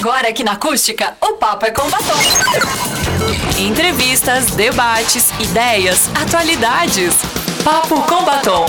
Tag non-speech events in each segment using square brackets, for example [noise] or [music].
Agora aqui na Acústica, o papo é com batom. Entrevistas, debates, ideias, atualidades. Papo com batom.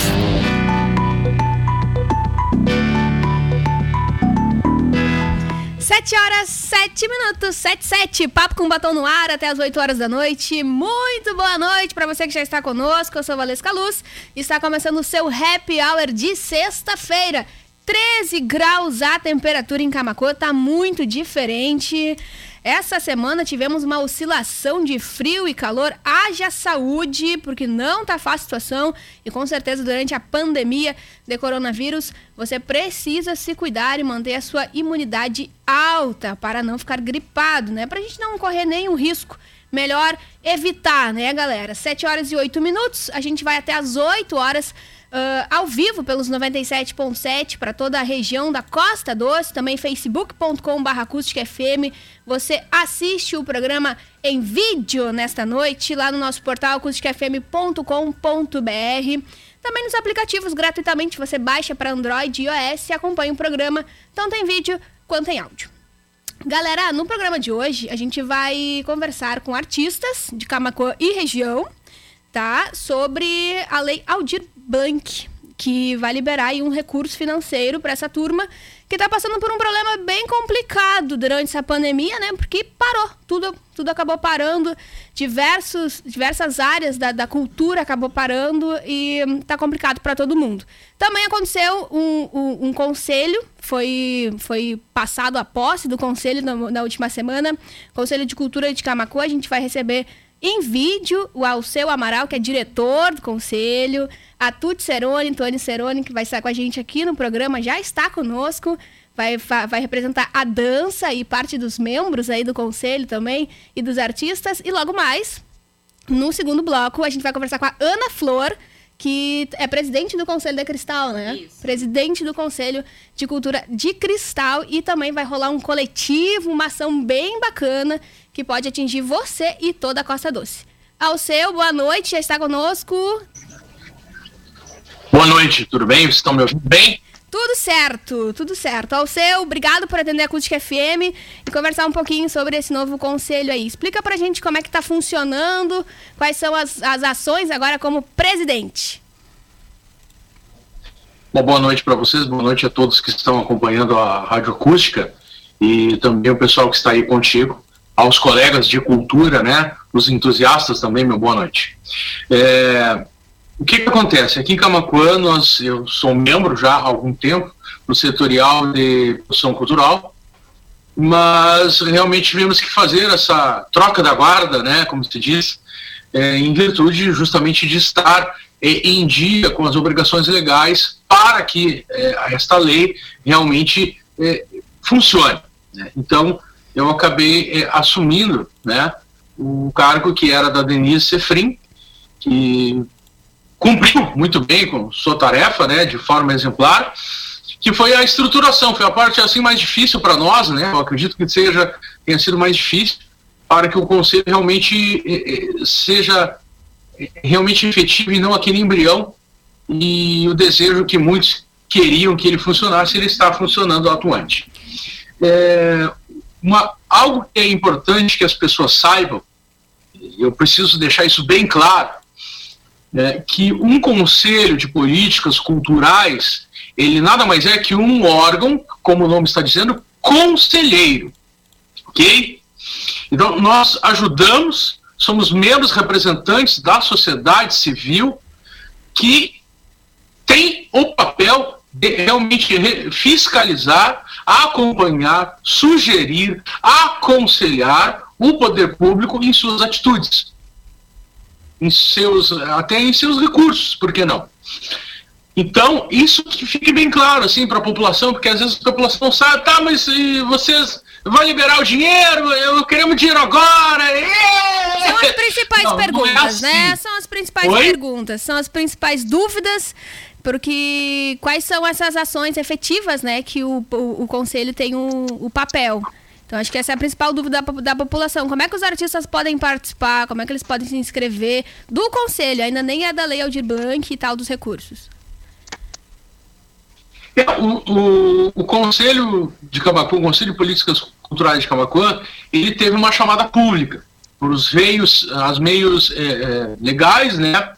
Sete horas, sete minutos, sete, sete. Papo com batom no ar até as 8 horas da noite. Muito boa noite para você que já está conosco. Eu sou Valesca Luz. Está começando o seu Happy Hour de sexta-feira. 13 graus a temperatura em Camacuã, tá muito diferente. Essa semana tivemos uma oscilação de frio e calor. Haja saúde, porque não tá fácil a situação. E com certeza, durante a pandemia de coronavírus, você precisa se cuidar e manter a sua imunidade alta para não ficar gripado, né? Pra gente não correr nenhum risco. Melhor evitar, né, galera? 7 horas e 8 minutos. A gente vai até as 8 horas uh, ao vivo pelos 97.7 para toda a região da Costa Doce, também facebook.com.br FM. Você assiste o programa em vídeo nesta noite lá no nosso portal acusticfm.com.br. Também nos aplicativos gratuitamente você baixa para Android e iOS e acompanha o programa tanto em vídeo quanto em áudio. Galera, no programa de hoje a gente vai conversar com artistas de Camacuã e região, tá? Sobre a lei Aldir Blanc, que vai liberar um recurso financeiro para essa turma que está passando por um problema bem complicado durante essa pandemia, né? Porque parou, tudo, tudo acabou parando, diversos, diversas áreas da, da cultura acabou parando e está complicado para todo mundo. Também aconteceu um, um, um, conselho, foi, foi passado a posse do conselho na, na última semana, Conselho de Cultura de Camacuã, a gente vai receber em vídeo o Alceu Amaral, que é diretor do conselho, a Tuti Ceroni, Tony Ceroni, que vai estar com a gente aqui no programa, já está conosco, vai, vai representar a dança e parte dos membros aí do conselho também e dos artistas. E logo mais, no segundo bloco, a gente vai conversar com a Ana Flor, que é presidente do Conselho da Cristal, né? Isso. Presidente do Conselho de Cultura de Cristal e também vai rolar um coletivo, uma ação bem bacana que pode atingir você e toda a Costa Doce. Ao seu, boa noite, já está conosco. Boa noite, tudo bem? Vocês estão me ouvindo bem? Tudo certo, tudo certo. Ao seu, obrigado por atender a Acústica FM e conversar um pouquinho sobre esse novo conselho aí. Explica pra gente como é que tá funcionando, quais são as, as ações agora como presidente. Uma boa noite para vocês, boa noite a todos que estão acompanhando a Rádio Acústica e também o pessoal que está aí contigo, aos colegas de cultura, né, os entusiastas também, meu boa noite. É, o que, que acontece? Aqui em Camacuã, nós, eu sou membro já há algum tempo no setorial de produção cultural, mas realmente tivemos que fazer essa troca da guarda, né, como se diz, é, em virtude justamente de estar é, em dia com as obrigações legais para que é, esta lei realmente é, funcione. Né? Então, eu acabei é, assumindo né, o cargo que era da Denise Sefrim, que cumpriu [laughs] muito bem com sua tarefa, né, de forma exemplar, que foi a estruturação, foi a parte assim mais difícil para nós, né? Eu acredito que seja tenha sido mais difícil para que o conselho realmente eh, eh, seja eh, realmente efetivo e não aquele embrião e o desejo que muitos queriam que ele funcionasse, ele está funcionando atuante. É, uma, algo que é importante que as pessoas saibam, eu preciso deixar isso bem claro, é, que um conselho de políticas culturais, ele nada mais é que um órgão, como o nome está dizendo, conselheiro. Ok? Então, nós ajudamos, somos membros representantes da sociedade civil que tem o papel de realmente fiscalizar, acompanhar, sugerir, aconselhar o poder público em suas atitudes em seus, até em seus recursos, por que não? Então, isso que fique bem claro assim para a população, porque às vezes a população não sabe, tá, mas vocês vão liberar o dinheiro, eu queremos dinheiro agora. É! São as principais [laughs] não, perguntas, não é assim. né? São as principais Oi? perguntas, são as principais dúvidas, porque quais são essas ações efetivas, né, que o, o, o conselho tem o, o papel. Então, acho que essa é a principal dúvida da, da, população. Como é que os artistas podem participar? Como é que eles podem se inscrever? Do conselho, ainda nem é da lei Aldir Blanc e tal dos recursos. É, o, o, o, Conselho de Cabacu, o Conselho de Políticas culturais de Camacuã, ele teve uma chamada pública por os veios, as meios é, é, legais, né,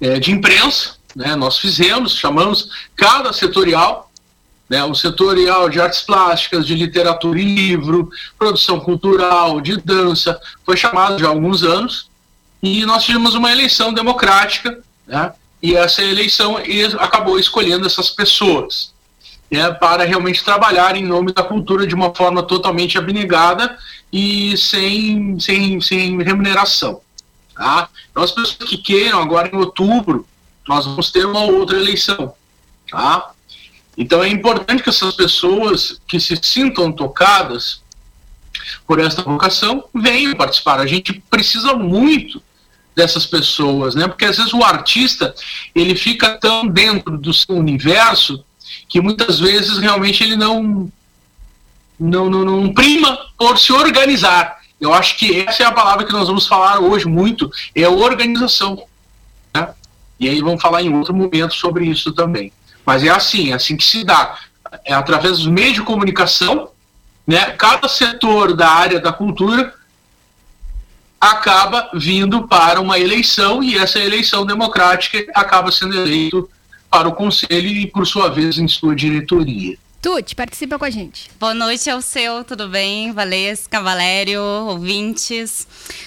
é, de imprensa, né, nós fizemos, chamamos cada setorial, né, o setorial de artes plásticas, de literatura e livro, produção cultural, de dança, foi chamado já há alguns anos, e nós tivemos uma eleição democrática, né, e essa eleição acabou escolhendo essas pessoas né, para realmente trabalhar em nome da cultura de uma forma totalmente abnegada e sem, sem, sem remuneração. Tá? Então, as pessoas que queiram, agora em outubro, nós vamos ter uma outra eleição. Tá? Então, é importante que essas pessoas que se sintam tocadas por esta vocação venham participar. A gente precisa muito dessas pessoas, né? Porque às vezes o artista ele fica tão dentro do seu universo que muitas vezes realmente ele não, não, não, não prima por se organizar. Eu acho que essa é a palavra que nós vamos falar hoje muito, é organização. E aí vamos falar em outro momento sobre isso também. Mas é assim, é assim que se dá. É através dos meios de comunicação, né? cada setor da área da cultura acaba vindo para uma eleição e essa eleição democrática acaba sendo eleito para o conselho e, por sua vez, em sua diretoria. Tuti, participa com a gente. Boa noite ao seu, tudo bem? Valesca, Valério, ouvintes.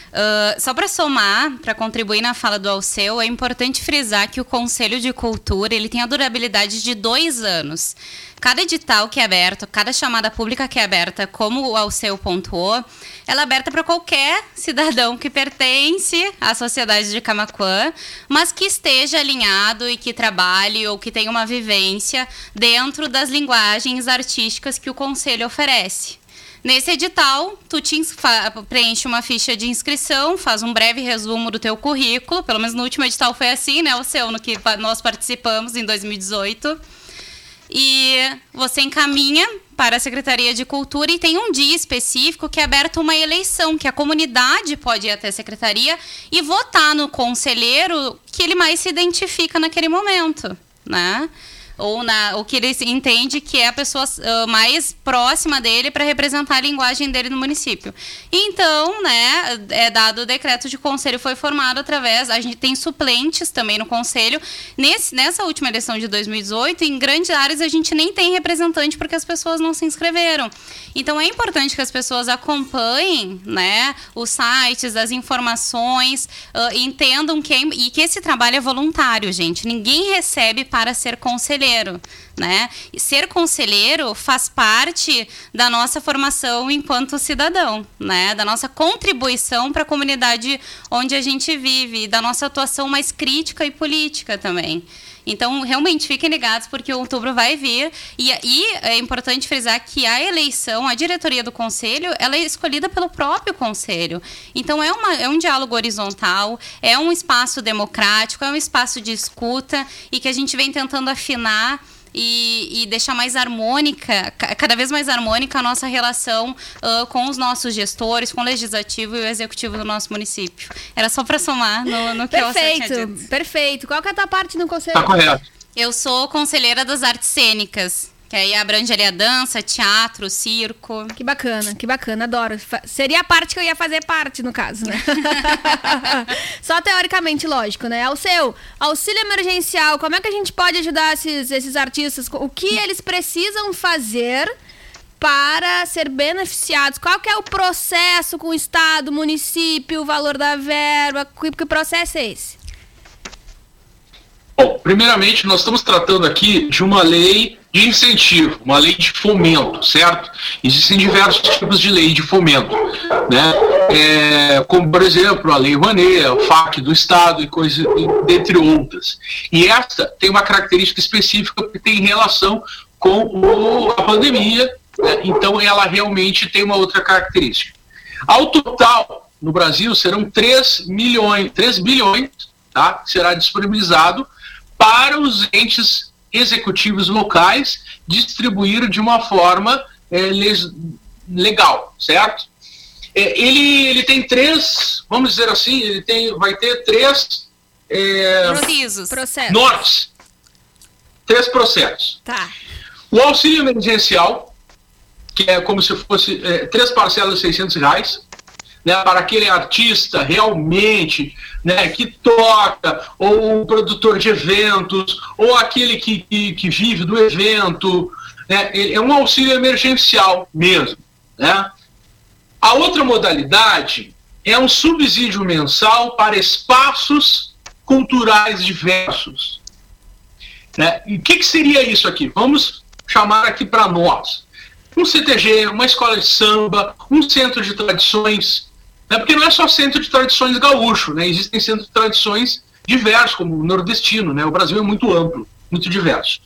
Uh, só para somar, para contribuir na fala do Alceu, é importante frisar que o Conselho de Cultura ele tem a durabilidade de dois anos. Cada edital que é aberto, cada chamada pública que é aberta, como o Alceu pontuou, ela é aberta para qualquer cidadão que pertence à sociedade de Camaquã, mas que esteja alinhado e que trabalhe ou que tenha uma vivência dentro das linguagens artísticas que o Conselho oferece. Nesse edital, tu preenche uma ficha de inscrição, faz um breve resumo do teu currículo, pelo menos no último edital foi assim, né, o seu, no que nós participamos em 2018 e você encaminha para a Secretaria de Cultura e tem um dia específico que é aberto uma eleição, que a comunidade pode ir até a secretaria e votar no conselheiro que ele mais se identifica naquele momento, né? Ou na, o que ele entende que é a pessoa uh, mais próxima dele para representar a linguagem dele no município. Então, né, é dado o decreto de conselho foi formado através, a gente tem suplentes também no conselho. Nesse, nessa última eleição de 2018, em grandes áreas a gente nem tem representante porque as pessoas não se inscreveram. Então é importante que as pessoas acompanhem, né, os sites, as informações, uh, entendam que é, e que esse trabalho é voluntário, gente. Ninguém recebe para ser conselheiro conselheiro, né? E ser conselheiro faz parte da nossa formação enquanto cidadão, né? Da nossa contribuição para a comunidade onde a gente vive, da nossa atuação mais crítica e política também. Então, realmente, fiquem ligados, porque outubro vai vir. E, e é importante frisar que a eleição, a diretoria do conselho, ela é escolhida pelo próprio conselho. Então, é, uma, é um diálogo horizontal, é um espaço democrático, é um espaço de escuta e que a gente vem tentando afinar e, e, deixar mais harmônica, cada vez mais harmônica a nossa relação uh, com os nossos gestores, com o legislativo e o executivo do nosso município. Era só para somar no, no que perfeito, eu Perfeito, perfeito. Qual que é a tua parte no conselho? Tá correto. Eu sou conselheira das artes cênicas. Que aí abrange ali a dança, teatro, circo. Que bacana, que bacana, adoro. Seria a parte que eu ia fazer parte, no caso, né? [laughs] Só teoricamente, lógico, né? Ao seu auxílio emergencial, como é que a gente pode ajudar esses, esses artistas? O que eles precisam fazer para ser beneficiados? Qual que é o processo com o Estado, município, o valor da verba? Que, que processo é esse? Bom, primeiramente, nós estamos tratando aqui de uma lei de incentivo, uma lei de fomento, certo? Existem diversos tipos de lei de fomento, né? É, como, por exemplo, a Lei Rouanet, o FAC do Estado e coisas, dentre outras. E esta tem uma característica específica que tem relação com o, a pandemia, né? então ela realmente tem uma outra característica. Ao total, no Brasil, serão 3 milhões, 3 bilhões, tá? Será disponibilizado para os entes executivos locais distribuir de uma forma é, legal, certo? É, ele, ele tem três, vamos dizer assim, ele tem, vai ter três é, processos. nortes. Três processos. Tá. O auxílio emergencial, que é como se fosse é, três parcelas de 600 reais, né, para aquele artista realmente né, que toca, ou o produtor de eventos, ou aquele que, que, que vive do evento. Né, é um auxílio emergencial mesmo. Né? A outra modalidade é um subsídio mensal para espaços culturais diversos. Né? E o que, que seria isso aqui? Vamos chamar aqui para nós. Um CTG, uma escola de samba, um centro de tradições, né? porque não é só centro de tradições gaúcho, né? existem centros de tradições diversos, como o nordestino, né? o Brasil é muito amplo, muito diverso.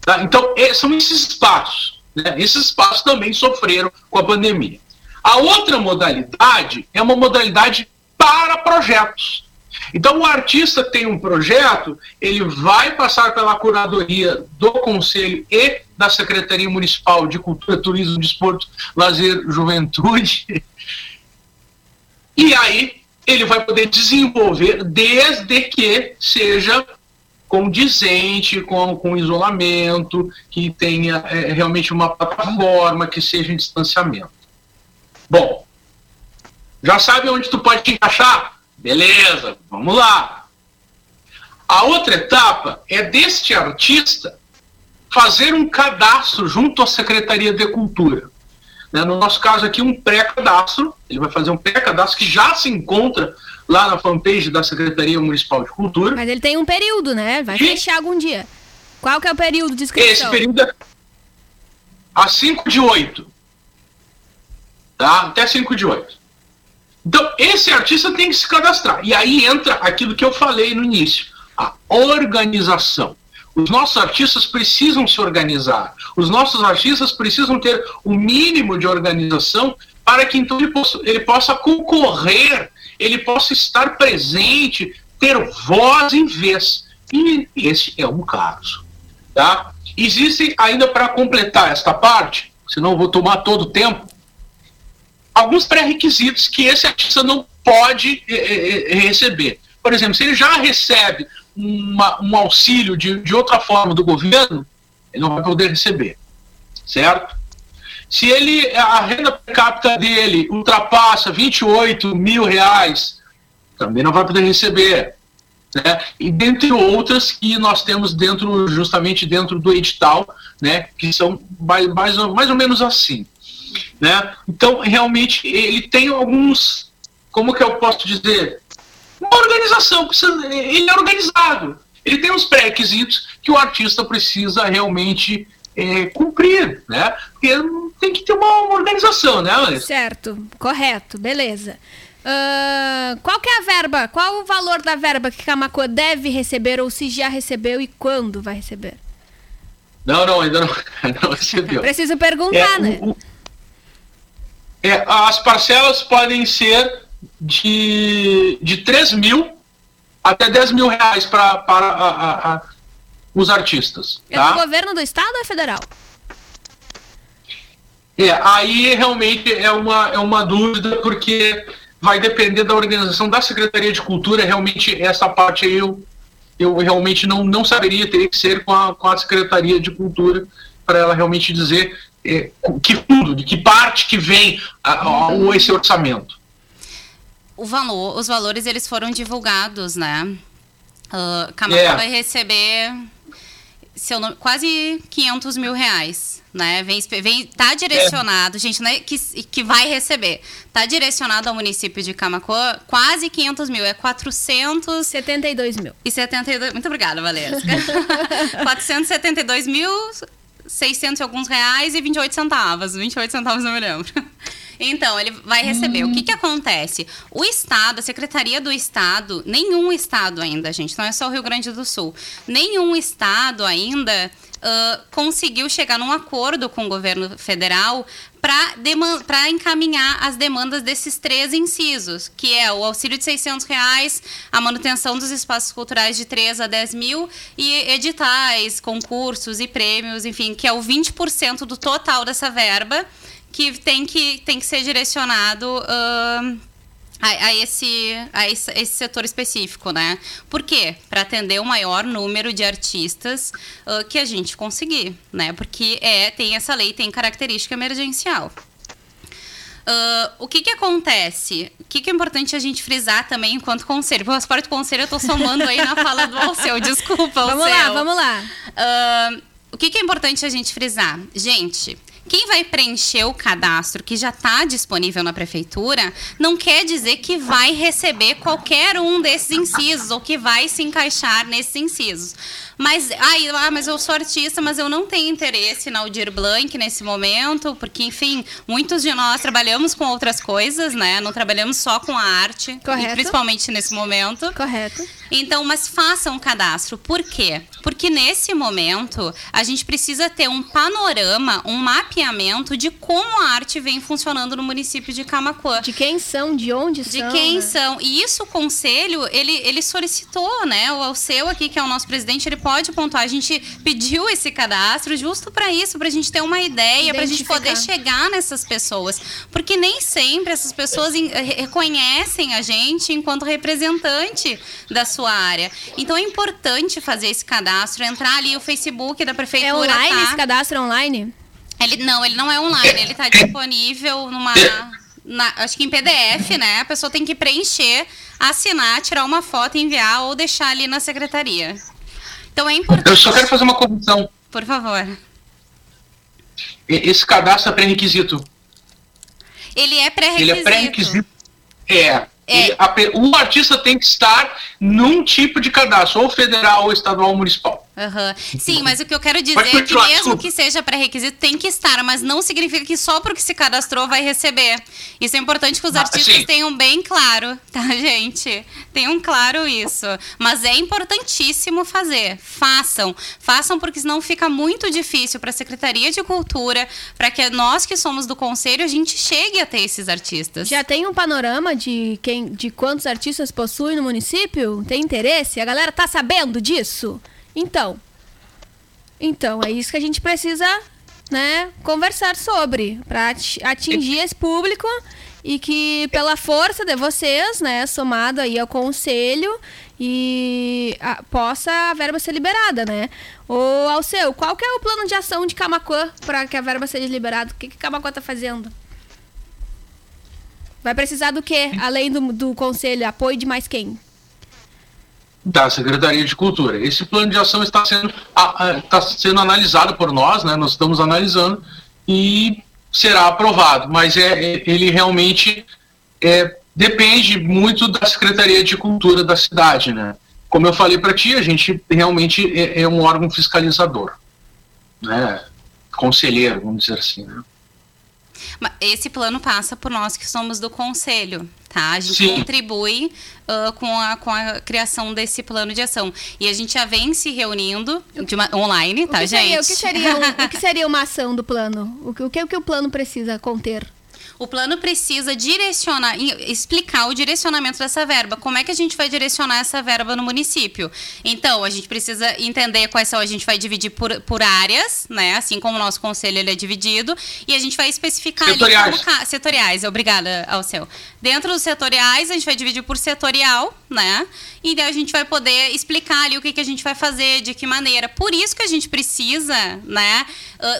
Tá? Então, são esses espaços. Né? Esses espaços também sofreram com a pandemia. A outra modalidade é uma modalidade para projetos. Então, o artista tem um projeto, ele vai passar pela curadoria do Conselho e da Secretaria Municipal de Cultura, Turismo, Desporto, Lazer, Juventude. E aí ele vai poder desenvolver desde que seja condizente com, com isolamento, que tenha é, realmente uma plataforma, que seja em distanciamento. Bom, já sabe onde tu pode te encaixar? Beleza, vamos lá. A outra etapa é deste artista fazer um cadastro junto à Secretaria de Cultura. Né? No nosso caso aqui, um pré-cadastro. Ele vai fazer um pré-cadastro que já se encontra lá na fanpage da Secretaria Municipal de Cultura. Mas ele tem um período, né? Vai e... fechar algum dia. Qual que é o período de inscrição? Esse período é a 5 de 8. Tá? Até 5 de 8. Então, esse artista tem que se cadastrar. E aí entra aquilo que eu falei no início: a organização. Os nossos artistas precisam se organizar. Os nossos artistas precisam ter o mínimo de organização para que então ele possa, ele possa concorrer, ele possa estar presente, ter voz em vez. E esse é um caso. Tá? Existe ainda para completar esta parte, senão eu vou tomar todo o tempo, alguns pré-requisitos que esse artista não pode é, é, receber. Por exemplo, se ele já recebe uma, um auxílio de, de outra forma do governo, ele não vai poder receber, certo? Se ele a renda per capita dele ultrapassa 28 mil reais, também não vai poder receber. Né? E dentre outras que nós temos dentro, justamente dentro do edital, né? que são mais, mais, mais ou menos assim. Né? Então, realmente, ele tem alguns, como que eu posso dizer, uma organização, ele é organizado. Ele tem os pré-requisitos que o artista precisa realmente é, cumprir, né? Porque tem que ter uma, uma organização, né, Vanessa? Certo, correto, beleza. Uh, qual que é a verba? Qual o valor da verba que Camacuã deve receber ou se já recebeu e quando vai receber? Não, não, ainda não, [laughs] não recebeu. Preciso perguntar, é, né? O, é, as parcelas podem ser de, de 3 mil até 10 mil reais pra, para a, a, os artistas. É tá? do governo do estado ou é federal? É, aí realmente é uma, é uma dúvida, porque vai depender da organização da Secretaria de Cultura. Realmente, essa parte aí eu, eu realmente não, não saberia, teria que ser com a, com a Secretaria de Cultura para ela realmente dizer é, que fundo, de que parte que vem a, a, esse orçamento. O valor, os valores eles foram divulgados, né? Uh, Camacô é. vai receber seu nome, quase 500 mil reais, né? Vem, vem, tá direcionado, é. gente, né? Que, que vai receber. Tá direcionado ao município de Camacoa, quase 500 mil, é 472 mil. E 72, muito obrigada, Valesca. [laughs] 472 mil 600 e alguns reais e 28 centavos. 28 centavos não me lembro. Então, ele vai receber. Hum. O que, que acontece? O Estado, a Secretaria do Estado, nenhum Estado ainda, gente, não é só o Rio Grande do Sul, nenhum Estado ainda uh, conseguiu chegar num acordo com o governo federal para encaminhar as demandas desses três incisos, que é o auxílio de 600 reais, a manutenção dos espaços culturais de 3 a 10 mil e editais, concursos e prêmios, enfim, que é o 20% do total dessa verba que tem que, tem que ser direcionado uh, a, a, esse, a esse, esse, setor específico, né? Por quê? Para atender o maior número de artistas uh, que a gente conseguir, né? Porque é, tem essa lei, tem característica emergencial. Uh, o que que acontece? O que que é importante a gente frisar também enquanto conselho? Porque o passaporte conselho eu tô somando aí na fala do Alceu, [laughs] desculpa, Alceu. Vamos lá, vamos lá. Uh, o que que é importante a gente frisar? Gente, quem vai preencher o cadastro que já está disponível na prefeitura não quer dizer que vai receber qualquer um desses incisos ou que vai se encaixar nesses incisos. Mas, aí, ah, mas eu sou artista, mas eu não tenho interesse na Aldir Blanc nesse momento, porque, enfim, muitos de nós trabalhamos com outras coisas, né? Não trabalhamos só com a arte, Correto. principalmente nesse momento. Correto. Então, mas façam um cadastro. Por quê? Porque nesse momento a gente precisa ter um panorama, um mapeamento de como a arte vem funcionando no município de Camacuã. De quem são, de onde de são. De quem né? são. E isso o conselho, ele, ele solicitou, né? O seu aqui, que é o nosso presidente, ele pode pontuar. A gente pediu esse cadastro justo para isso, para a gente ter uma ideia, para a gente poder chegar nessas pessoas. Porque nem sempre essas pessoas reconhecem a gente enquanto representante da sua área. Então é importante fazer esse cadastro, entrar ali o Facebook da prefeitura. É online tá? esse cadastro é online? Ele, não, ele não é online, ele está disponível numa. Na, acho que em PDF, né? A pessoa tem que preencher, assinar, tirar uma foto, enviar ou deixar ali na secretaria. Então é importante. Eu só quero fazer uma correção. Por favor. Esse cadastro é pré-requisito. Ele é pré-requisito. Ele é pré-requisito. É. É. A, o artista tem que estar num tipo de cadastro, ou federal, ou estadual, ou municipal. Uhum. Sim, mas o que eu quero dizer é que mesmo que seja pré-requisito, tem que estar, mas não significa que só porque se cadastrou vai receber. Isso é importante que os ah, artistas sim. tenham bem claro, [laughs] tá, gente? Tenham claro isso. Mas é importantíssimo fazer. Façam. Façam porque senão fica muito difícil para a Secretaria de Cultura, para que nós que somos do conselho, a gente chegue a ter esses artistas. Já tem um panorama de quem de quantos artistas possui no município? Tem interesse? A galera tá sabendo disso? Então, então é isso que a gente precisa, né, conversar sobre para atingir esse público e que pela força de vocês, né, somado aí ao conselho e a, possa a verba ser liberada, né? Ô, Alceu, qual que é o plano de ação de Camacuã para que a verba seja liberada? O que que Camacuã tá fazendo? Vai precisar do quê? Além do, do conselho, apoio de mais quem? Da Secretaria de Cultura. Esse plano de ação está sendo, está sendo analisado por nós, né? nós estamos analisando e será aprovado, mas é, é ele realmente é, depende muito da Secretaria de Cultura da cidade. Né? Como eu falei para ti, a gente realmente é, é, um órgão fiscalizador, né? conselheiro, vamos dizer assim. Né? Esse plano passa por nós que somos do conselho, tá? A gente Sim. contribui uh, com, a, com a criação desse plano de ação. E a gente já vem se reunindo uma, online, tá, o gente? Seria, o, que seria, o, o que [laughs] seria uma ação do plano? O que, o que, o que o plano precisa conter? O plano precisa direcionar, explicar o direcionamento dessa verba. Como é que a gente vai direcionar essa verba no município? Então, a gente precisa entender quais são, a gente vai dividir por, por áreas, né? Assim como o nosso conselho ele é dividido, e a gente vai especificar setoriais. ali como, setoriais. Obrigada ao seu. Dentro dos setoriais, a gente vai dividir por setorial, né? E daí a gente vai poder explicar ali o que, que a gente vai fazer, de que maneira. Por isso que a gente precisa, né,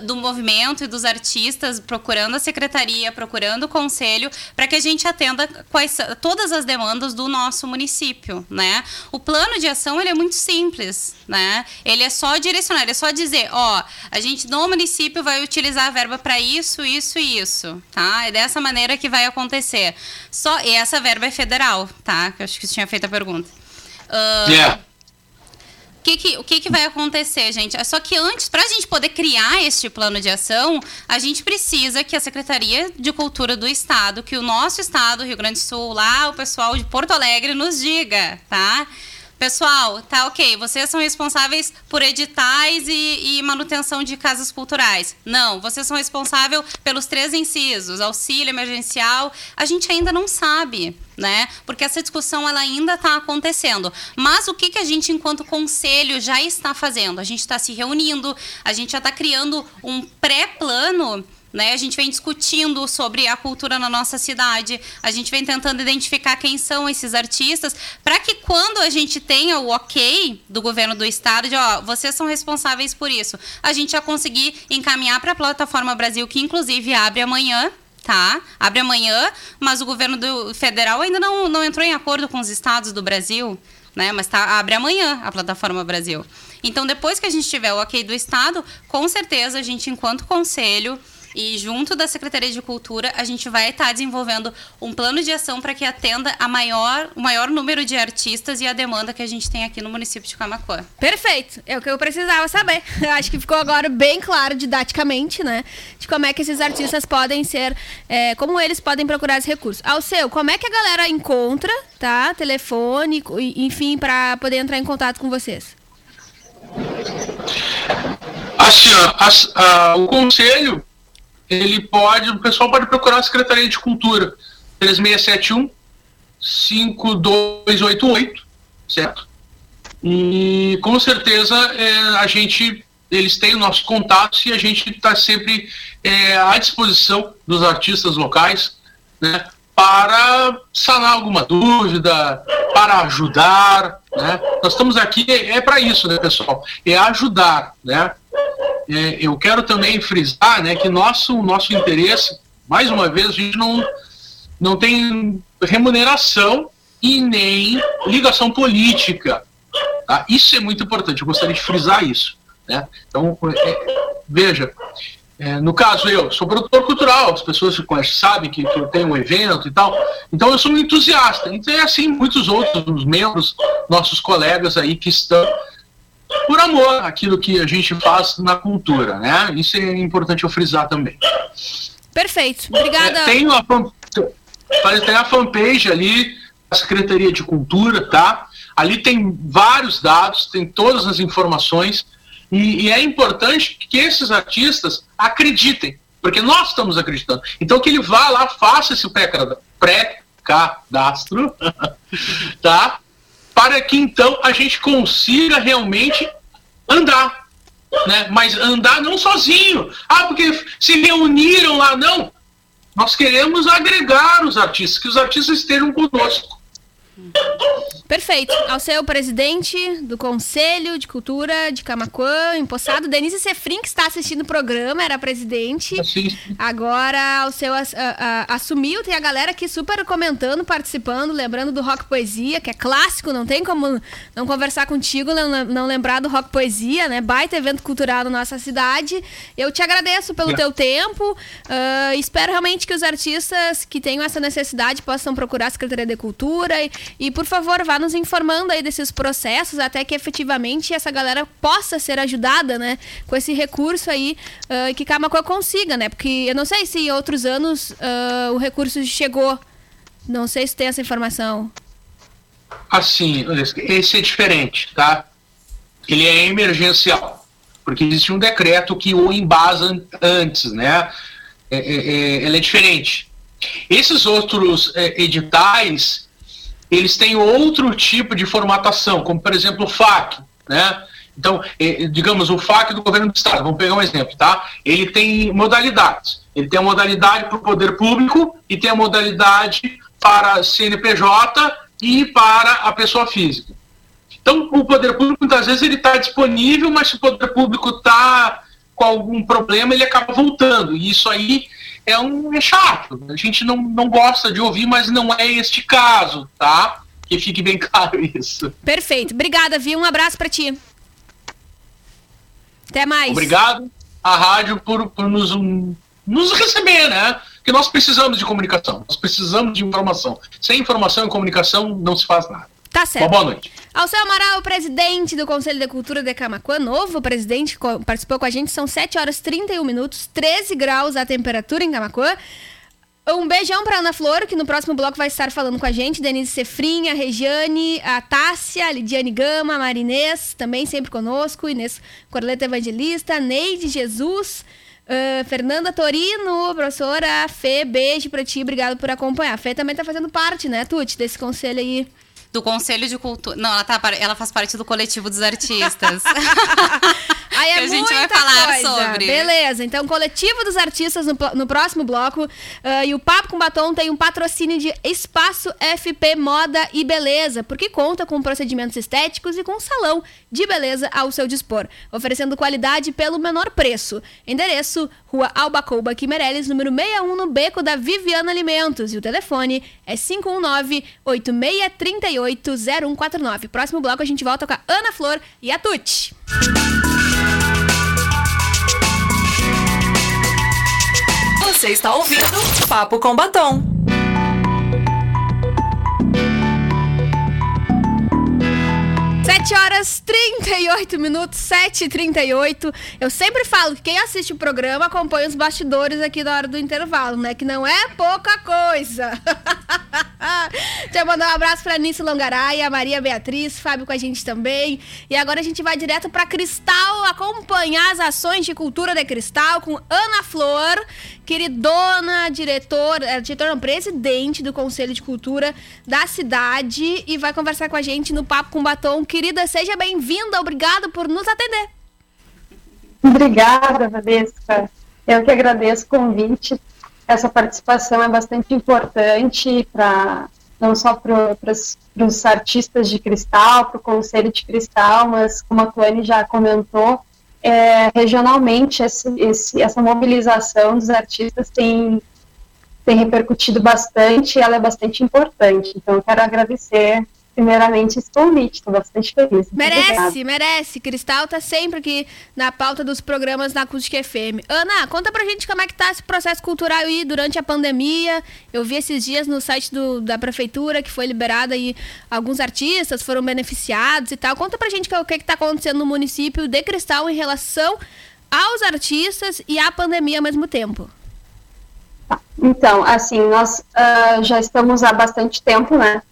do movimento e dos artistas procurando a secretaria, procurando o conselho, para que a gente atenda quais, todas as demandas do nosso município, né? O plano de ação ele é muito simples, né? Ele é só direcionar, é só dizer, ó, a gente no município vai utilizar a verba para isso, isso e isso, tá? É dessa maneira que vai acontecer. Só e essa verba é federal, tá? Eu acho que você tinha feito a pergunta. Uh, yeah. Que que, o que, que vai acontecer, gente? É só que antes, para a gente poder criar este plano de ação, a gente precisa que a Secretaria de Cultura do Estado, que o nosso Estado, Rio Grande do Sul, lá o pessoal de Porto Alegre nos diga, tá? Pessoal, tá ok, vocês são responsáveis por editais e, e, manutenção de casas culturais. Não, vocês são responsáveis pelos três incisos, auxílio emergencial. A gente ainda não sabe, né? Porque essa discussão ela ainda está acontecendo. Mas o que, que a gente, enquanto conselho, já está fazendo? A gente está se reunindo, a gente já está criando um pré-plano Né? A gente vem discutindo sobre a cultura na nossa cidade, a gente vem tentando identificar quem são esses artistas, para que quando a gente tenha o ok do governo do estado, de ó, vocês são responsáveis por isso, a gente já conseguir encaminhar para a plataforma Brasil, que inclusive abre amanhã, tá? Abre amanhã, mas o governo do federal ainda não, não entrou em acordo com os estados do Brasil, né? Mas tá, abre amanhã a plataforma Brasil. Então, depois que a gente tiver o ok do estado, com certeza a gente, enquanto conselho, e junto da Secretaria de Cultura, a gente vai estar tá desenvolvendo um plano de ação para que atenda a maior, o maior número de artistas e a demanda que a gente tem aqui no município de Camacuã. Perfeito. É o que eu precisava saber. [laughs] Eu acho que ficou agora bem claro didaticamente, né? De como é que esses artistas podem ser, é, como eles podem procurar esse recurso. Ao seu, como é que a galera encontra, tá? Telefone, enfim, para poder entrar em contato com vocês? Assim, a, a, o conselho ele pode, o pessoal pode procurar a Secretaria de Cultura, 3671 5288, certo? E com certeza é, a gente, eles têm o nosso contato e a gente está sempre é, à disposição dos artistas locais, né? Para sanar alguma dúvida, para ajudar, né? Nós estamos aqui, é, é para isso, né, pessoal? É ajudar, né? É, eu quero também frisar né, que nosso, nosso interesse, mais uma vez, a gente não, não tem remuneração e nem ligação política. Tá? Isso é muito importante, eu gostaria de frisar isso. Né? Então, é, veja, é, no caso eu sou produtor cultural, as pessoas que conhecem sabem que, que, eu tenho um evento e tal, então eu sou um entusiasta. Então é assim muitos outros membros, nossos colegas aí que estão por amor àquilo que a gente faz na cultura, né? Isso é importante eu frisar também. Perfeito, obrigada. É, tem, uma, tem a fanpage ali da Secretaria de Cultura, tá? Ali tem vários dados, tem todas as informações e, e é importante que esses artistas acreditem, porque nós estamos acreditando. Então que ele vá lá, faça esse pré-cadastro, [laughs] tá? Para que então a gente consiga realmente andar. Né? Mas andar não sozinho. Ah, porque se reuniram lá, não. Nós queremos agregar os artistas, que os artistas estejam conosco. Perfeito. Ao seu presidente do Conselho de Cultura de Camacuã, empossado, Denise Sefrin, que está assistindo o programa, era presidente. Agora, ao seu assumiu, tem a galera aqui super comentando, participando, lembrando do Rock Poesia, que é clássico, não tem como não conversar contigo, não, não lembrar do Rock Poesia, né? Baita evento cultural na nossa cidade. Eu te agradeço pelo é. teu tempo. Uh, espero realmente que os artistas que tenham essa necessidade possam procurar a Secretaria de Cultura e, e por favor, vá nos informando aí desses processos até que efetivamente essa galera possa ser ajudada, né? Com esse recurso aí uh, que Camacuã consiga, né? Porque eu não sei se em outros anos uh, o recurso chegou. Não sei se tem essa informação. Assim, esse é diferente, tá? Ele é emergencial, porque existe um decreto que o embasa antes, né? É, é, é, ele é diferente. Esses outros é, editais, eles têm outro tipo de formatação, como por exemplo o FAC, né? Então, digamos, o FAC do governo do estado, vamos pegar um exemplo, tá? Ele tem modalidades. Ele tem a modalidade para o poder público e tem a modalidade para CNPJ e para a pessoa física. Então, o poder público, muitas vezes, ele está disponível, mas se o poder público está com algum problema, ele acaba voltando. E isso aí é um é chato. A gente não, não gosta de ouvir, mas não é este caso, tá? Que fique bem [laughs] claro isso. Perfeito. Obrigada, Vi. Um abraço para ti. Até mais. Obrigado à rádio por, por nos, um, nos receber, né? Porque nós precisamos de comunicação, nós precisamos de informação. Sem informação e comunicação não se faz nada. Tá certo. Uma boa noite. Alceu Amaral, presidente do Conselho de Cultura de Camacuã, novo presidente, participou com a gente. São 7 horas e 31 minutos, 13 graus a temperatura em Camacuã. Um beijão para Ana Flor, que no próximo bloco vai estar falando com a gente. Denise Sefrinha, a Regiane, a Tássia, a Lidiane Gama, a Marinês, também sempre conosco. Inês Corleta Evangelista, Neide Jesus, uh, Fernanda Torino, professora Fê, beijo para ti, obrigado por acompanhar. A Fê também tá fazendo parte, né, Tuti, desse conselho aí do Conselho de Cultura. Não, ela, tá, ela faz parte do coletivo dos artistas. [laughs] Aí é a gente vai falar coisa. sobre. Beleza, então coletivo dos artistas no, no próximo bloco. ah, e o Papo com Batom tem um patrocínio de Espaço FP Moda e Beleza, porque conta com procedimentos estéticos e com um salão de beleza ao seu dispor, oferecendo qualidade pelo menor preço. Endereço: Rua Albacouba Quimereles, número 61, no Beco da Viviana Alimentos. E o telefone é 519-8638-0149. Próximo bloco a gente volta com a Ana Flor e a Tuti. Você está ouvindo Papo com Batom. Sete horas 38 minutos, 7 e 38 Eu sempre falo que quem assiste o programa acompanha os bastidores aqui na hora do intervalo, né? Que não é pouca coisa. [laughs] Deixa eu mandar um abraço pra Nice Longaraia, Maria Beatriz, Fábio com a gente também. E agora a gente vai direto pra Cristal acompanhar as ações de cultura de Cristal com Ana Flor, queridona diretora, é, diretora não, presidente do Conselho de Cultura da cidade e vai conversar com a gente no Papo com Batom. Querida, seja bem-vinda, obrigado por nos atender. Obrigada, Valesca. Eu que agradeço o convite. Essa participação é bastante importante para não só para os artistas de cristal, para o Conselho de Cristal, mas como a Tuane já comentou, é, regionalmente esse, esse, essa mobilização dos artistas tem, tem repercutido bastante e ela é bastante importante. Então, eu quero agradecer primeiramente esse convite, estou bastante feliz. Merece, obrigada. merece. Cristal tá sempre aqui na pauta dos programas na Acústica FM. Ana, conta pra gente como é que tá esse processo cultural aí durante a pandemia. Eu vi esses dias no site do, da prefeitura que foi liberada aí alguns artistas foram beneficiados e tal. Conta pra gente o que, que tá acontecendo no município de Cristal em relação aos artistas e à pandemia ao mesmo tempo. Então, assim, nós ah, já estamos há bastante tempo, né,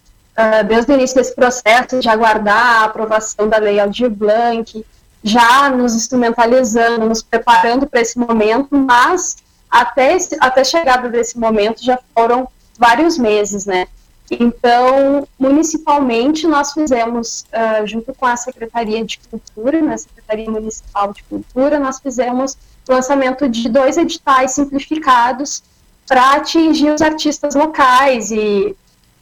desde o início desse processo de aguardar a aprovação da Lei Aldir Blanc, já nos instrumentalizando, nos preparando para esse momento, mas até, esse, até chegada desse momento já foram vários meses, né. Então, municipalmente, nós fizemos, ah, junto com a Secretaria de Cultura, né, Secretaria Municipal de Cultura, nós fizemos o lançamento de dois editais simplificados para atingir os artistas locais e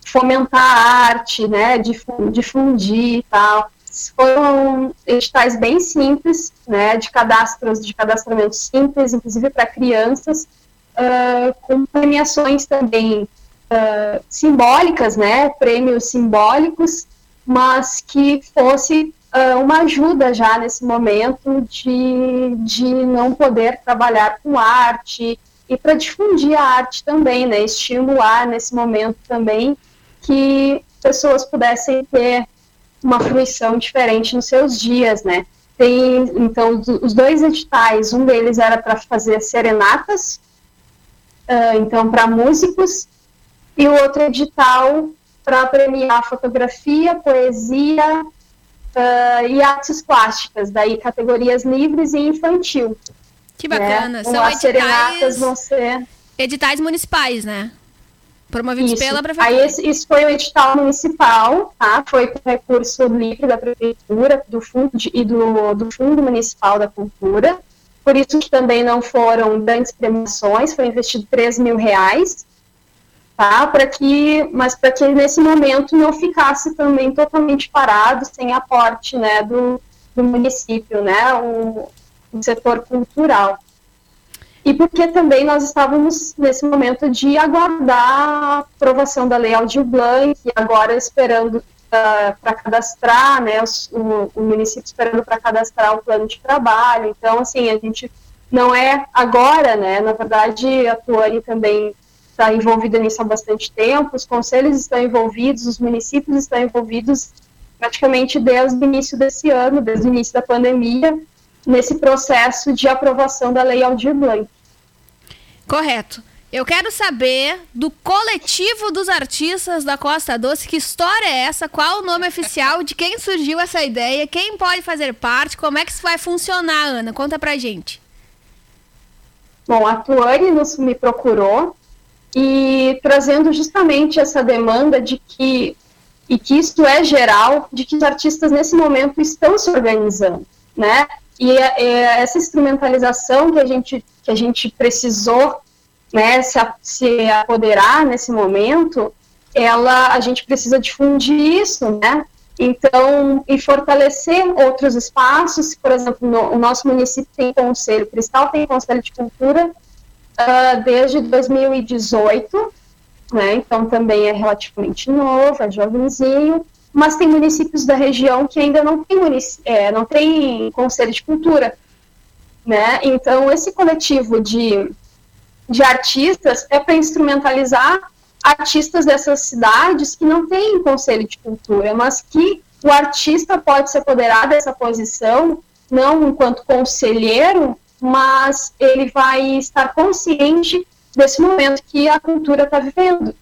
fomentar a arte, né, difu- difundir e tal. Foram editais bem simples, né, de cadastros, de cadastramento simples, inclusive para crianças, ah, com premiações também ah, simbólicas, né, prêmios simbólicos, mas que fosse ah, uma ajuda já nesse momento de, de não poder trabalhar com arte, e para difundir a arte também, né, estimular nesse momento também que pessoas pudessem ter uma fruição diferente nos seus dias, né. Tem, então, os dois editais, um deles era para fazer serenatas, ah, então, para músicos, e o outro edital para premiar fotografia, poesia ah, e artes plásticas, daí categorias livres e infantil. Que bacana. Né? São As serenatas editais, vão ser editais municipais, né? Isso. pela Aí prefeitura. esse, isso foi o edital municipal, tá? Foi com recurso livre da prefeitura do fundo e do, do Fundo Municipal da Cultura. Por isso que também não foram grandes premiações, foi investido 3 mil reais, tá? Para que, mas para que nesse momento não ficasse também totalmente parado, sem aporte, né, do, do município, né, o, o setor cultural. E porque também nós estávamos nesse momento de aguardar a aprovação da Lei Aldir Blanc, e agora esperando para cadastrar, né, os- o, o município esperando para cadastrar o plano de trabalho. Então, assim, a gente não é agora, né, na verdade, a Tuane também está envolvida nisso há bastante tempo, os conselhos estão envolvidos, os municípios estão envolvidos praticamente desde o início desse ano, desde o início da pandemia, nesse processo de aprovação da Lei Aldir Blanc. Correto. Eu quero saber do coletivo dos artistas da Costa Doce. Que história é essa? Qual o nome oficial? De quem surgiu essa ideia? Quem pode fazer parte? Como é que isso vai funcionar, Ana? Conta pra gente. Bom, a Tuane nos, me procurou e trazendo justamente essa demanda de que, e que isso é geral, de que os artistas nesse momento estão se organizando, né? E é, essa instrumentalização que a gente, que a gente precisou né, se, se apoderar nesse momento, ela, a gente precisa difundir isso, né? Então, e fortalecer outros espaços, por exemplo, no, o nosso município tem conselho, Cristal tem conselho de cultura uh, desde 2018, né? Então também é relativamente novo, é jovenzinho, mas tem municípios da região que ainda não tem, é, não tem conselho de cultura, né? Então esse coletivo de, de artistas é para instrumentalizar artistas dessas cidades que não têm conselho de cultura, mas que o artista pode se apoderar dessa posição, não enquanto conselheiro, mas ele vai estar consciente desse momento que a cultura está vivendo.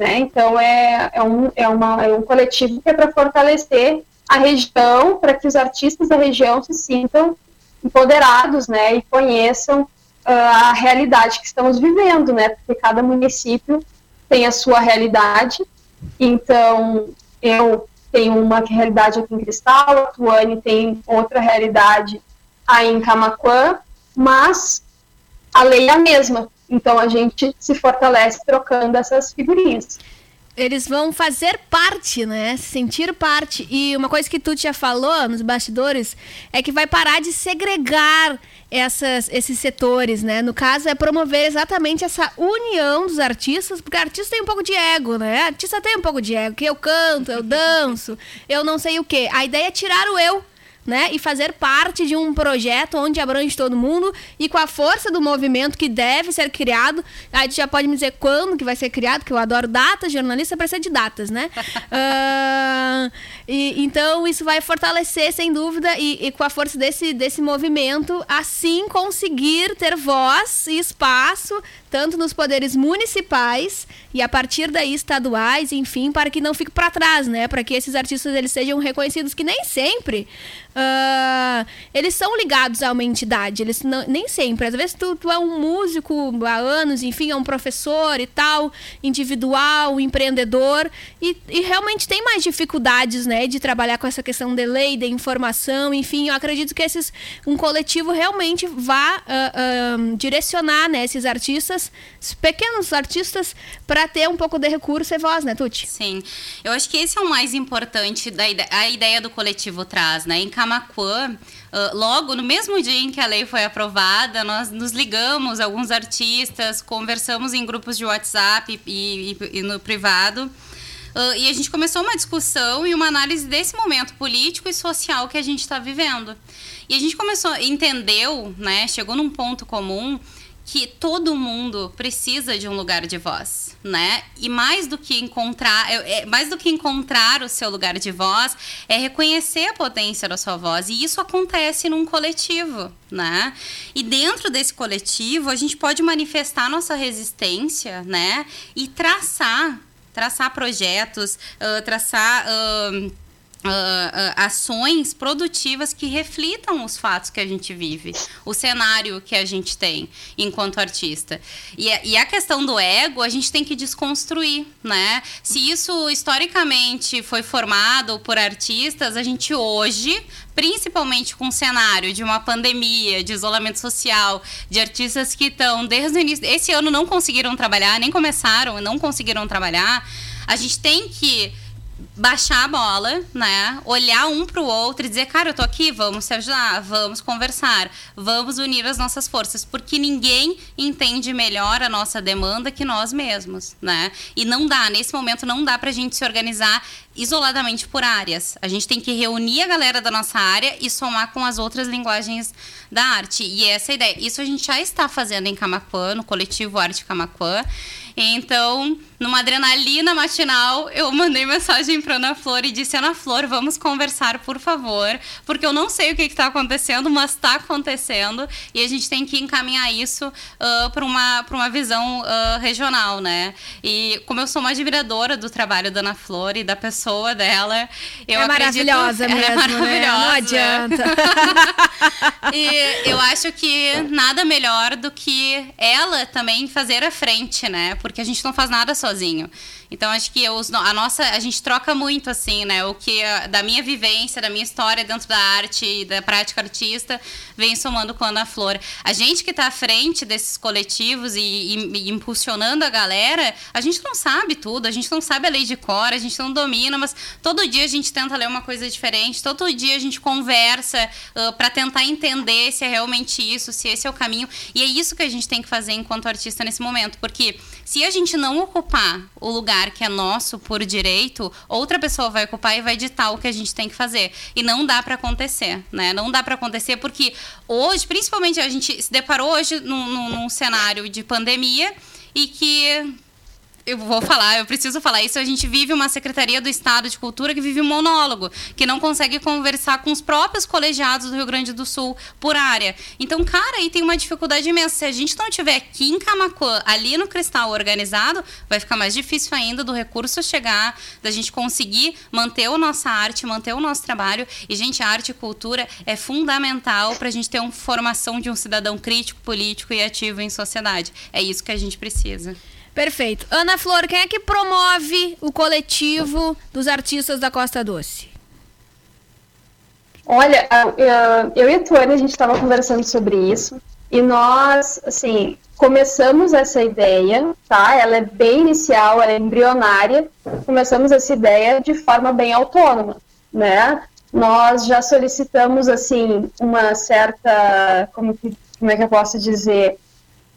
Né? Então, é, é, um, é, uma, é um coletivo que é para fortalecer a região, para que os artistas da região se sintam empoderados né, e conheçam uh, a realidade que estamos vivendo, né, porque cada município tem a sua realidade. Então, eu tenho uma realidade aqui em Cristal, a Tuane tem outra realidade aí em Camaquã, mas a lei é a mesma. Então a gente se fortalece trocando essas figurinhas. Eles vão fazer parte, né? Sentir parte. E uma coisa que tu já falou nos bastidores é que vai parar de segregar essas, esses setores, né? No caso, é promover exatamente essa união dos artistas, porque artista tem um pouco de ego, né? Artista tem um pouco de ego, que eu canto, eu danço, eu não sei o quê. A ideia é tirar o eu né? E fazer parte de um projeto onde abrange todo mundo e com a força do movimento que deve ser criado. Aí tu já pode me dizer quando que vai ser criado, que eu adoro datas, jornalista precisa de datas, né? uh, [laughs] e, então isso vai fortalecer, sem dúvida, e, e, com a força desse, desse movimento, assim conseguir ter voz e espaço, tanto nos poderes municipais e a partir daí estaduais, enfim, para que não fique para trás, né? Para que esses artistas eles sejam reconhecidos, que nem sempre Uh, eles são ligados a uma entidade, eles não, nem sempre. Às vezes tu, tu, é um músico há anos, enfim, é um professor e tal, individual, empreendedor, e, e realmente tem mais dificuldades, né, de trabalhar com essa questão de lei, de informação, enfim, eu acredito que esses, um coletivo realmente vá uh, uh, direcionar, né, esses artistas, pequenos artistas, para ter um pouco de recurso e voz, né, Tuti? Sim, eu acho que esse é o mais importante da ideia, a ideia do coletivo traz, né, Camacuã, uh, logo no mesmo dia em que a lei foi aprovada, nós nos ligamos, alguns artistas, conversamos em grupos de WhatsApp e, e, e no privado. Uh, e a gente começou uma discussão e uma análise desse momento político e social que a gente está vivendo. E a gente começou, entendeu, né, chegou num ponto comum que todo mundo precisa de um lugar de voz, né? E mais do que encontrar, é, é, mais do que encontrar o seu lugar de voz, é reconhecer a potência da sua voz. E isso acontece num coletivo, né? E dentro desse coletivo, a gente pode manifestar nossa resistência, né? E traçar, traçar projetos, uh, traçar uh, Uh, ações produtivas que reflitam os fatos que a gente vive, o cenário que a gente tem enquanto artista. E, e, a questão do ego, a gente tem que desconstruir, né? Se isso historicamente foi formado por artistas, a gente hoje, principalmente com o cenário de uma pandemia, de isolamento social, de artistas que estão desde o início, esse ano não conseguiram trabalhar, nem começaram, não conseguiram trabalhar, a gente tem que baixar a bola, né? Olhar um pro outro e dizer, cara, eu tô aqui, vamos se ajudar, vamos conversar, vamos unir as nossas forças, porque ninguém entende melhor a nossa demanda que nós mesmos, né? E não dá, nesse momento não dá pra gente se organizar isoladamente por áreas. A gente tem que reunir a galera da nossa área e somar com as outras linguagens da arte. E essa é a ideia. Isso a gente já está fazendo em Camacuã, no coletivo Arte Camacuã. Então, numa adrenalina matinal, eu mandei mensagem para Ana Flor e disse: Ana Flor, vamos conversar, por favor, porque eu não sei o que está acontecendo, mas está acontecendo e a gente tem que encaminhar isso uh, para uma, uma visão uh, regional, né? E como eu sou uma admiradora do trabalho da Ana Flor e da pessoa dela, eu é acredito, maravilhosa ela [laughs] mesmo, é maravilhosa. Né? Não adianta. [laughs] e eu acho que nada melhor do que ela também fazer a frente, né? Porque a gente não faz nada sozinho sozinho. Então acho que os, a nossa a gente troca muito assim, né? O que da minha vivência, da minha história dentro da arte, da prática artista, vem somando com a Ana Flor. A gente que está à frente desses coletivos e, e, e, impulsionando a galera, a gente não sabe tudo, a gente não sabe a lei de cor, a gente não domina, mas todo dia a gente tenta ler uma coisa diferente, todo dia a gente conversa uh, para tentar entender se é realmente isso, se esse é o caminho. E é isso que a gente tem que fazer enquanto artista nesse momento, porque se a gente não ocupar o lugar que é nosso por direito, outra pessoa vai ocupar e vai ditar o que a gente tem que fazer. E não dá para acontecer, né? Não dá para acontecer porque hoje, principalmente, a gente se deparou hoje num, num, num cenário de pandemia e que eu vou falar, eu preciso falar isso. A gente vive uma Secretaria do Estado de Cultura que vive um monólogo, que não consegue conversar com os próprios colegiados do Rio Grande do Sul por área. Então, cara, aí tem uma dificuldade imensa. Se a gente não tiver aqui em Camacuã, ali no Cristal organizado, vai ficar mais difícil ainda do recurso chegar, da gente conseguir manter a nossa arte, manter o nosso trabalho. E, gente, arte e cultura é fundamental para a gente ter uma formação de um cidadão crítico, político e ativo em sociedade. É isso que a gente precisa. Perfeito. Ana Flor, quem é que promove o coletivo dos artistas da Costa Doce? Olha, eu e a Tuane, a gente estava conversando sobre isso e nós, assim, começamos essa ideia, tá? Ela é bem inicial, ela é embrionária. Começamos essa ideia de forma bem autônoma, né? Nós já solicitamos, assim, uma certa, como, que, como é que eu posso dizer,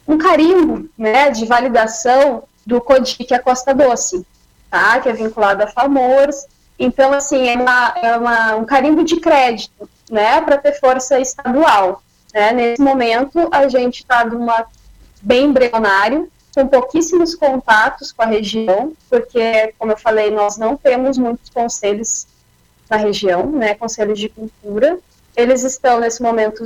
um carimbo né, de validação do CODIC a Costa Doce, tá? que é vinculado a FAMORS. Então, assim, é, uma, é uma, um carimbo de crédito né, para ter força estadual. Né? Nesse momento, a gente está bem embrionário, com pouquíssimos contatos com a região, porque, como eu falei, nós não temos muitos conselhos na região, né, conselhos de cultura. Eles estão, nesse momento,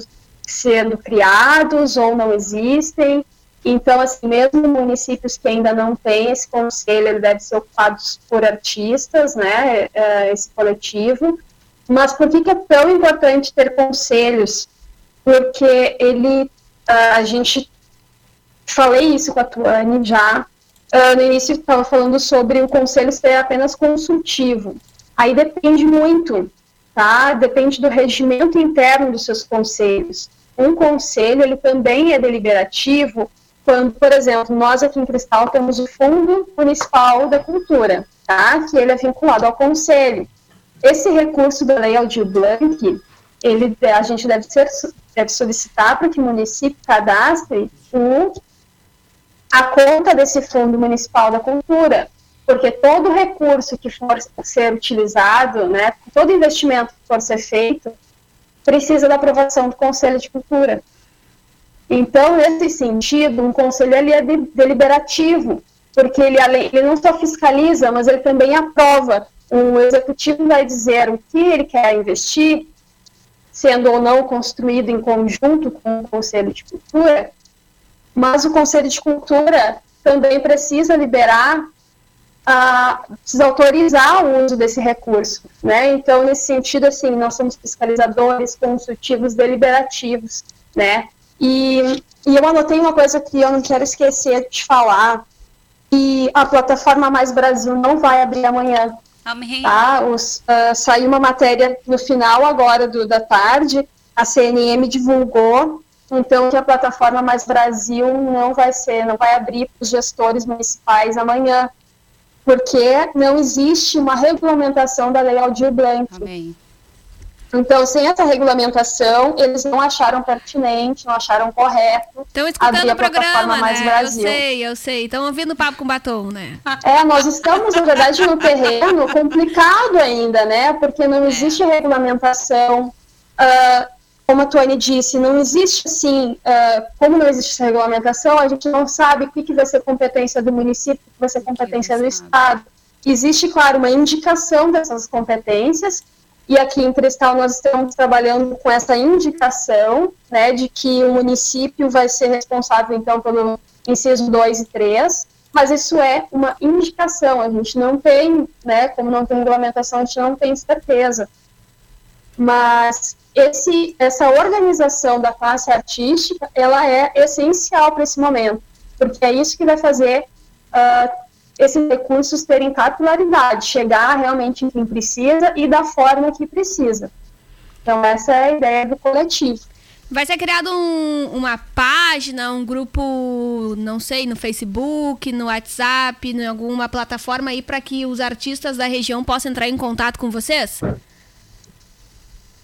sendo criados ou não existem. Então, assim, mesmo municípios que ainda não têm esse conselho, ele deve ser ocupado por artistas, né, é, esse coletivo. Mas por que, que é tão importante ter conselhos? Porque ele, a gente, falei isso com a Tuane já, no início estava falando sobre o conselho ser apenas consultivo. Aí depende muito, tá? Depende do regimento interno dos seus conselhos um conselho ele também é deliberativo quando, por exemplo, nós aqui em Cristal temos o Fundo Municipal da Cultura, tá? que ele é vinculado ao conselho. Esse recurso da Lei Aldir Blanc, ele, a gente deve, ser, deve solicitar para que o município cadastre o, a conta desse Fundo Municipal da Cultura, porque todo recurso que for ser utilizado, né, todo investimento que for ser feito, precisa da aprovação do Conselho de Cultura. Então, nesse sentido, um conselho ele é deliberativo, porque ele, ele não só fiscaliza, mas ele também aprova. O executivo vai dizer o que ele quer investir, sendo ou não construído em conjunto com o Conselho de Cultura, mas o Conselho de Cultura também precisa liberar a desautorizar o uso desse recurso, né? Então, nesse sentido, assim, nós somos fiscalizadores consultivos deliberativos, né? E, e eu anotei uma coisa que eu não quero esquecer de falar, que a plataforma Mais Brasil não vai abrir amanhã. Amém. Tá? Os, uh, saiu uma matéria no final agora do, da tarde, a CNM divulgou, então que a plataforma Mais Brasil não vai ser, não vai abrir para os gestores municipais amanhã porque não existe uma regulamentação da Lei Aldir Blanc. Amém. Então, sem essa regulamentação, eles não acharam pertinente, não acharam correto. Estão escutando o programa, né? Brasil. Eu sei, eu sei. Estão ouvindo o papo com batom, né? É, nós estamos, na verdade, no terreno complicado ainda, né? Porque não é. existe regulamentação. Uh, como a Tony disse, não existe assim, uh, como não existe essa regulamentação, a gente não sabe o que, que vai ser competência do município, o que vai ser competência do Estado. Existe, claro, uma indicação dessas competências, e aqui em Cristal nós estamos trabalhando com essa indicação, né, de que o município vai ser responsável, então, pelo inciso 2 e 3, mas isso é uma indicação, a gente não tem, né, como não tem regulamentação, a gente não tem certeza. Mas esse, essa organização da classe artística, ela é essencial para esse momento, porque é isso que vai fazer uh, esses recursos terem capilaridade, chegar realmente em quem precisa e da forma que precisa. Então, essa é a ideia do coletivo. Vai ser criado um, uma página, um grupo, não sei, no Facebook, no WhatsApp, em alguma plataforma aí para que os artistas da região possam entrar em contato com vocês?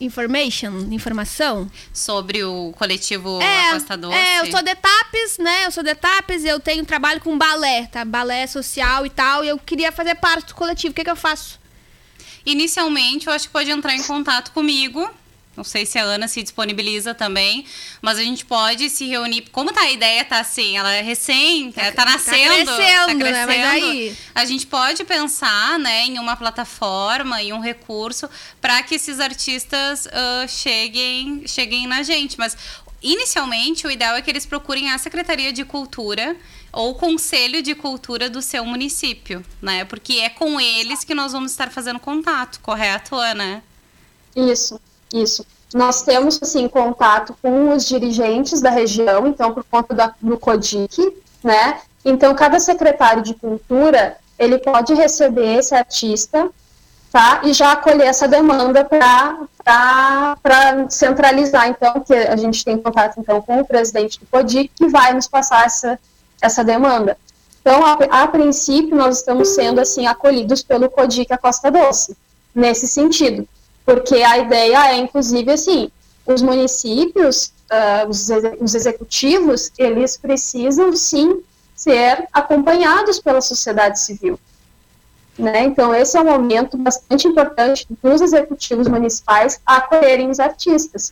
Information, informação? Sobre o coletivo é, Acosta Doce? É, eu sou de TAPES, né? Eu sou de TAPES e eu tenho trabalho com balé, tá? Balé social e tal, e eu queria fazer parte do coletivo. O que, que eu faço? Inicialmente, eu acho que pode entrar em contato comigo não sei se a Ana se disponibiliza também, mas a gente pode se reunir. Como tá a ideia tá assim, ela é recém, tá, tá nascendo, tá crescendo, tá crescendo né? Mas aí... a gente pode pensar, né, em uma plataforma e um recurso para que esses artistas uh, cheguem, cheguem na gente. Mas inicialmente o ideal é que eles procurem a Secretaria de Cultura ou o Conselho de Cultura do seu município, né? Porque é com eles que nós vamos estar fazendo contato, correto, Ana? Isso. Isso. Nós temos, assim, contato com os dirigentes da região, então, por conta da, do CODIC, né? Então, cada secretário de cultura, ele pode receber esse artista, tá? E já acolher essa demanda para centralizar, então, que a gente tem contato, então, com o presidente do CODIC, que vai nos passar essa, essa demanda. Então, a, a princípio, nós estamos sendo, assim, acolhidos pelo CODIC a Costa Doce, nesse sentido porque a ideia é, inclusive, assim, os municípios, uh, os, os executivos, eles precisam, sim, ser acompanhados pela sociedade civil. Né? Então, esse é um momento bastante importante dos executivos municipais acolherem os artistas.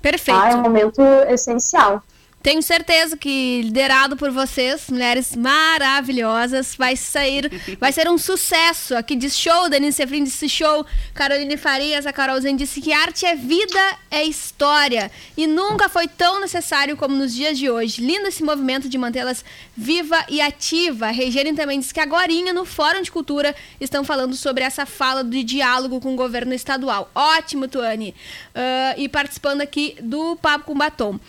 Perfeito. Tá? É um momento essencial. Tenho certeza que, liderado por vocês, mulheres maravilhosas, vai sair, vai ser um sucesso. Aqui diz show, Denise Sefrin disse show, Caroline Farias, a Carolzinha disse que arte é vida, é história. E nunca foi tão necessário como nos dias de hoje. Lindo esse movimento de mantê-las viva e ativa. A Regiane também disse que agora no Fórum de Cultura estão falando sobre essa fala de diálogo com o governo estadual. Ótimo, Tuane. Uh, e participando aqui do Papo com Batom.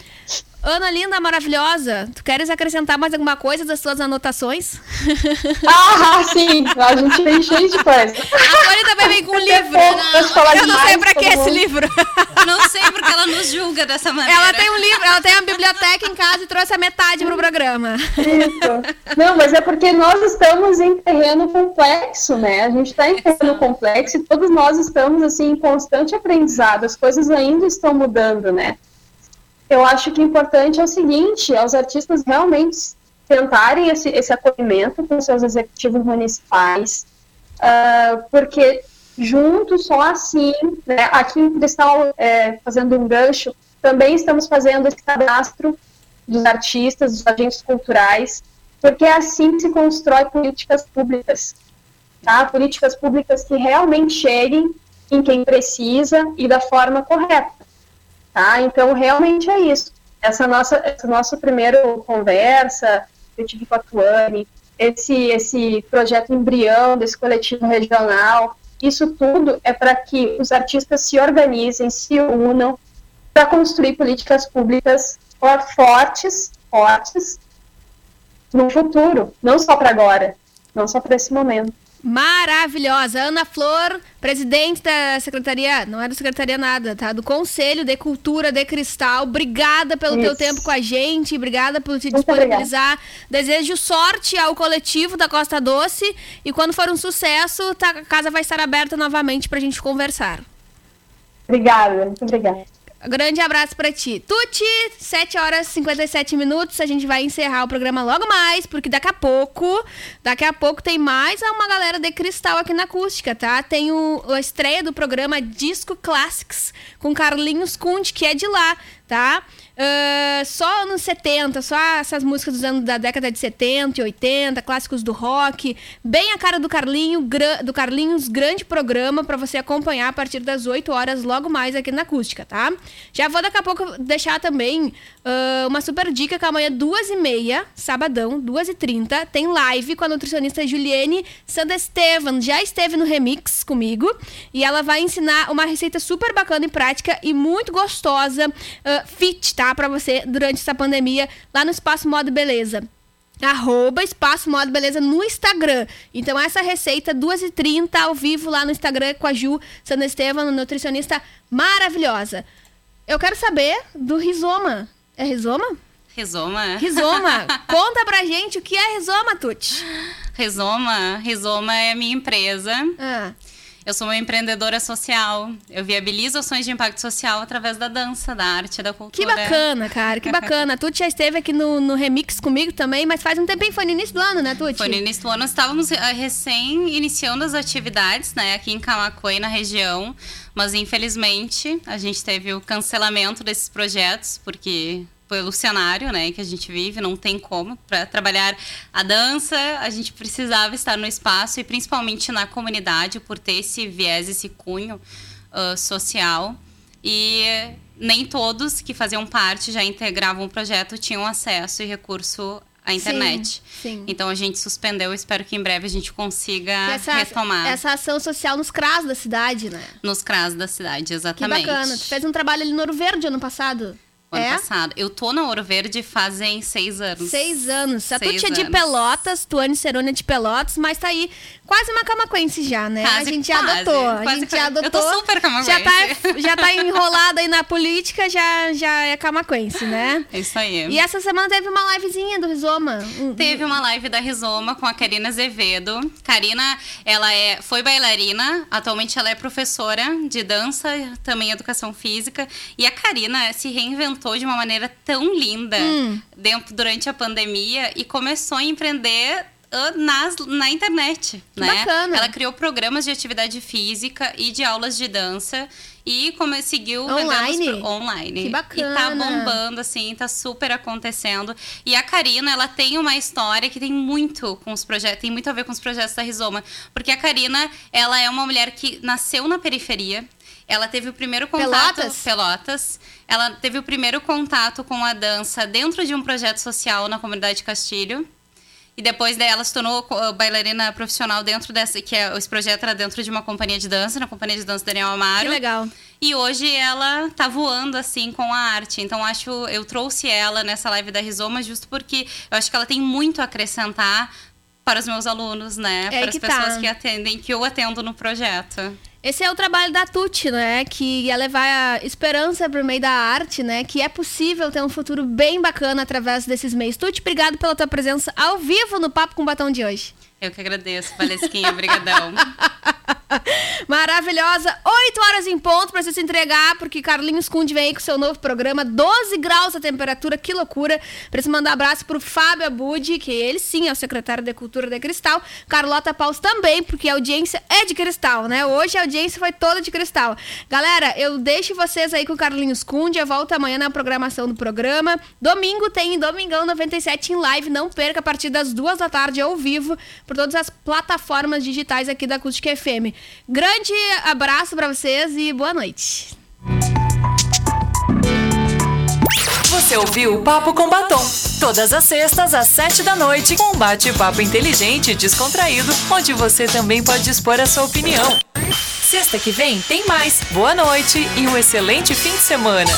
Ana linda, maravilhosa, tu queres acrescentar mais alguma coisa das suas anotações? [laughs] Ah, sim, a gente vem cheio de coisa. A Ana também vem com um livro. Não, eu não sei pra que esse livro. [laughs] Não sei porque ela nos julga dessa maneira. Ela tem um livro, ela tem uma biblioteca em casa e trouxe a metade pro programa. Isso. Não, mas é porque nós estamos em terreno complexo, né? A gente está em terreno complexo e todos nós estamos assim em constante aprendizado. As coisas ainda estão mudando, né? Eu acho que o importante é o seguinte, é os artistas realmente tentarem esse, esse acolhimento com seus executivos municipais, uh, porque juntos, só assim, né, aqui em Cristal, é, fazendo um gancho, também estamos fazendo esse cadastro dos artistas, dos agentes culturais, porque é assim que se constrói políticas públicas, tá? Políticas públicas que realmente cheguem em quem precisa e da forma correta. Tá? Então, realmente é isso. Essa nossa, essa nossa primeira conversa, eu tive com a Tuane, esse, esse projeto embrião desse coletivo regional, isso tudo é para que os artistas se organizem, se unam para construir políticas públicas fortes, fortes no futuro, não só para agora, não só para esse momento maravilhosa. Ana Flor, presidente da Secretaria, não é da Secretaria nada, tá? Do Conselho de Cultura de Cristal. Obrigada pelo Isso. teu tempo com a gente, obrigada por te disponibilizar. Desejo sorte ao coletivo da Costa Doce e quando for um sucesso, tá, a casa vai estar aberta novamente para a gente conversar. Obrigada, muito obrigada. Grande abraço para ti. Tuti, 7 horas e 57 minutos. A gente vai encerrar o programa logo mais, porque daqui a pouco, daqui a pouco tem mais uma galera de cristal aqui na acústica, tá? Tem o, a estreia do programa Disco Classics com Carlinhos Kundt, que é de lá, tá? Uh, só anos 70, só essas músicas dos anos da década de 70 e 80, clássicos do rock, bem a cara do Carlinho, do Carlinhos, grande programa para você acompanhar a partir das 8 horas, logo mais aqui na acústica, tá? Já vou daqui a pouco deixar também uh, uma super dica que amanhã, duas e meia, sabadão, duas e trinta, tem live com a nutricionista Juliane Sandestevan, já esteve no Remix comigo, e ela vai ensinar uma receita super bacana e prática e muito gostosa, uh, fit, tá? Para você durante essa pandemia lá no Espaço Modo Beleza. Arroba Espaço Moda Beleza no Instagram. Então, essa receita, 2h30 ao vivo lá no Instagram com a Ju Sandra Estevam, nutricionista maravilhosa. Eu quero saber do rizoma. É rizoma? Rizoma. Rizoma. [laughs] Conta pra gente o que é rizoma, Tuti. Rizoma. Rizoma é a minha empresa. Ah. Eu sou uma empreendedora social. Eu viabilizo ações de impacto social através da dança, da arte, da Que cultura. bacana, cara, que bacana. A [laughs] Tuti já esteve aqui no, no Remix comigo também, mas faz um tempinho, foi no início do ano, né, Tuti? Foi no início do ano, nós estávamos eh, recém iniciando as atividades, né, aqui em Camacuã, na região, mas infelizmente a gente teve o cancelamento desses projetos, porque pelo cenário, né, que a gente vive, não tem como para trabalhar a dança, a gente precisava estar no espaço e principalmente na comunidade por ter esse viés, esse cunho ah, social e nem todos que faziam parte já integravam o projeto tinham acesso e recurso à internet. sim. Então a gente suspendeu, espero que em breve a gente consiga Que essa, retomar essa ação social nos CRAS da cidade, né? nos CRAS da cidade, Que exatamente. bacana. Tu fez um trabalho ali no Ouro Verde ano passado. Ano é? passado. Eu tô na Ouro Verde fazem seis anos. Seis anos. A Seis Tuti é de. Pelotas, Tuane Cerone é de Pelotas, mas tá aí quase uma camaquense já, né? a Quase, gente já quase. adotou. A Quase, gente já quase. Eu adotou. tô super já camaquense. tá, já tá [laughs] enrolada aí na política, já, já é camaquense, né? É isso aí. E essa semana teve uma livezinha do Rizoma. Teve uma live da Rizoma com a Karina Azevedo. Karina, ela é, foi bailarina, atualmente ela é professora de dança, também educação física. E a Karina se reinventou de uma maneira tão linda Hum. dentro, durante a pandemia e começou a empreender ah, nas, na internet, Que né? bacana. Ela criou programas de atividade física e de aulas de dança e come, seguiu Online? pro- online. Que E tá bacana. bombando, assim, tá super acontecendo. E a Karina, ela tem uma história que tem muito com os projetos, tem muito a ver com os projetos da Rizoma. Porque a Karina, ela é uma mulher que nasceu na periferia. Ela teve o primeiro contato. Pelotas? Pelotas. Ela teve o primeiro contato com a dança dentro de um projeto social na comunidade Castilho. E depois dela se tornou uh, bailarina profissional dentro dessa. Que é, esse projeto era dentro de uma companhia de dança, na companhia de dança Daniel Amaro. Que legal. E hoje ela tá voando assim com a arte. Então acho eu trouxe ela nessa live da Rizoma justo porque eu acho que ela tem muito a acrescentar para os meus alunos, né? É para as que pessoas tá. que atendem, que eu atendo no projeto. Esse é o trabalho da Tuti, né? Que ia levar a esperança por meio da arte, né? Que é possível ter um futuro bem bacana através desses meios. Tuti, obrigado pela tua presença ao vivo no Papo com Batom de hoje. Eu que agradeço, Valesquinha, brigadão. [laughs] Maravilhosa. 8 horas em ponto pra você se entregar, porque Carlinhos Kunde vem aí com seu novo programa. 12 graus a temperatura, que loucura. Pra você mandar abraço pro Fábio Abud, que ele sim é o secretário da Cultura da Cristal. Carlota Paus também, porque a audiência é de cristal, né? Hoje a audiência foi toda de cristal. Galera, eu deixo vocês aí com Carlinhos Kunde. Eu volto amanhã na programação do programa. Domingo tem Domingão 97 em live. Não perca a partir das duas da tarde ao vivo por todas as plataformas digitais aqui da Acústica FM. Grande abraço pra vocês e boa noite. Você ouviu o Papo com Batom. Todas as sextas, às sete da noite, com um bate-papo inteligente e descontraído, onde você também pode expor a sua opinião. Sexta que vem tem mais. Boa noite e um excelente fim de semana.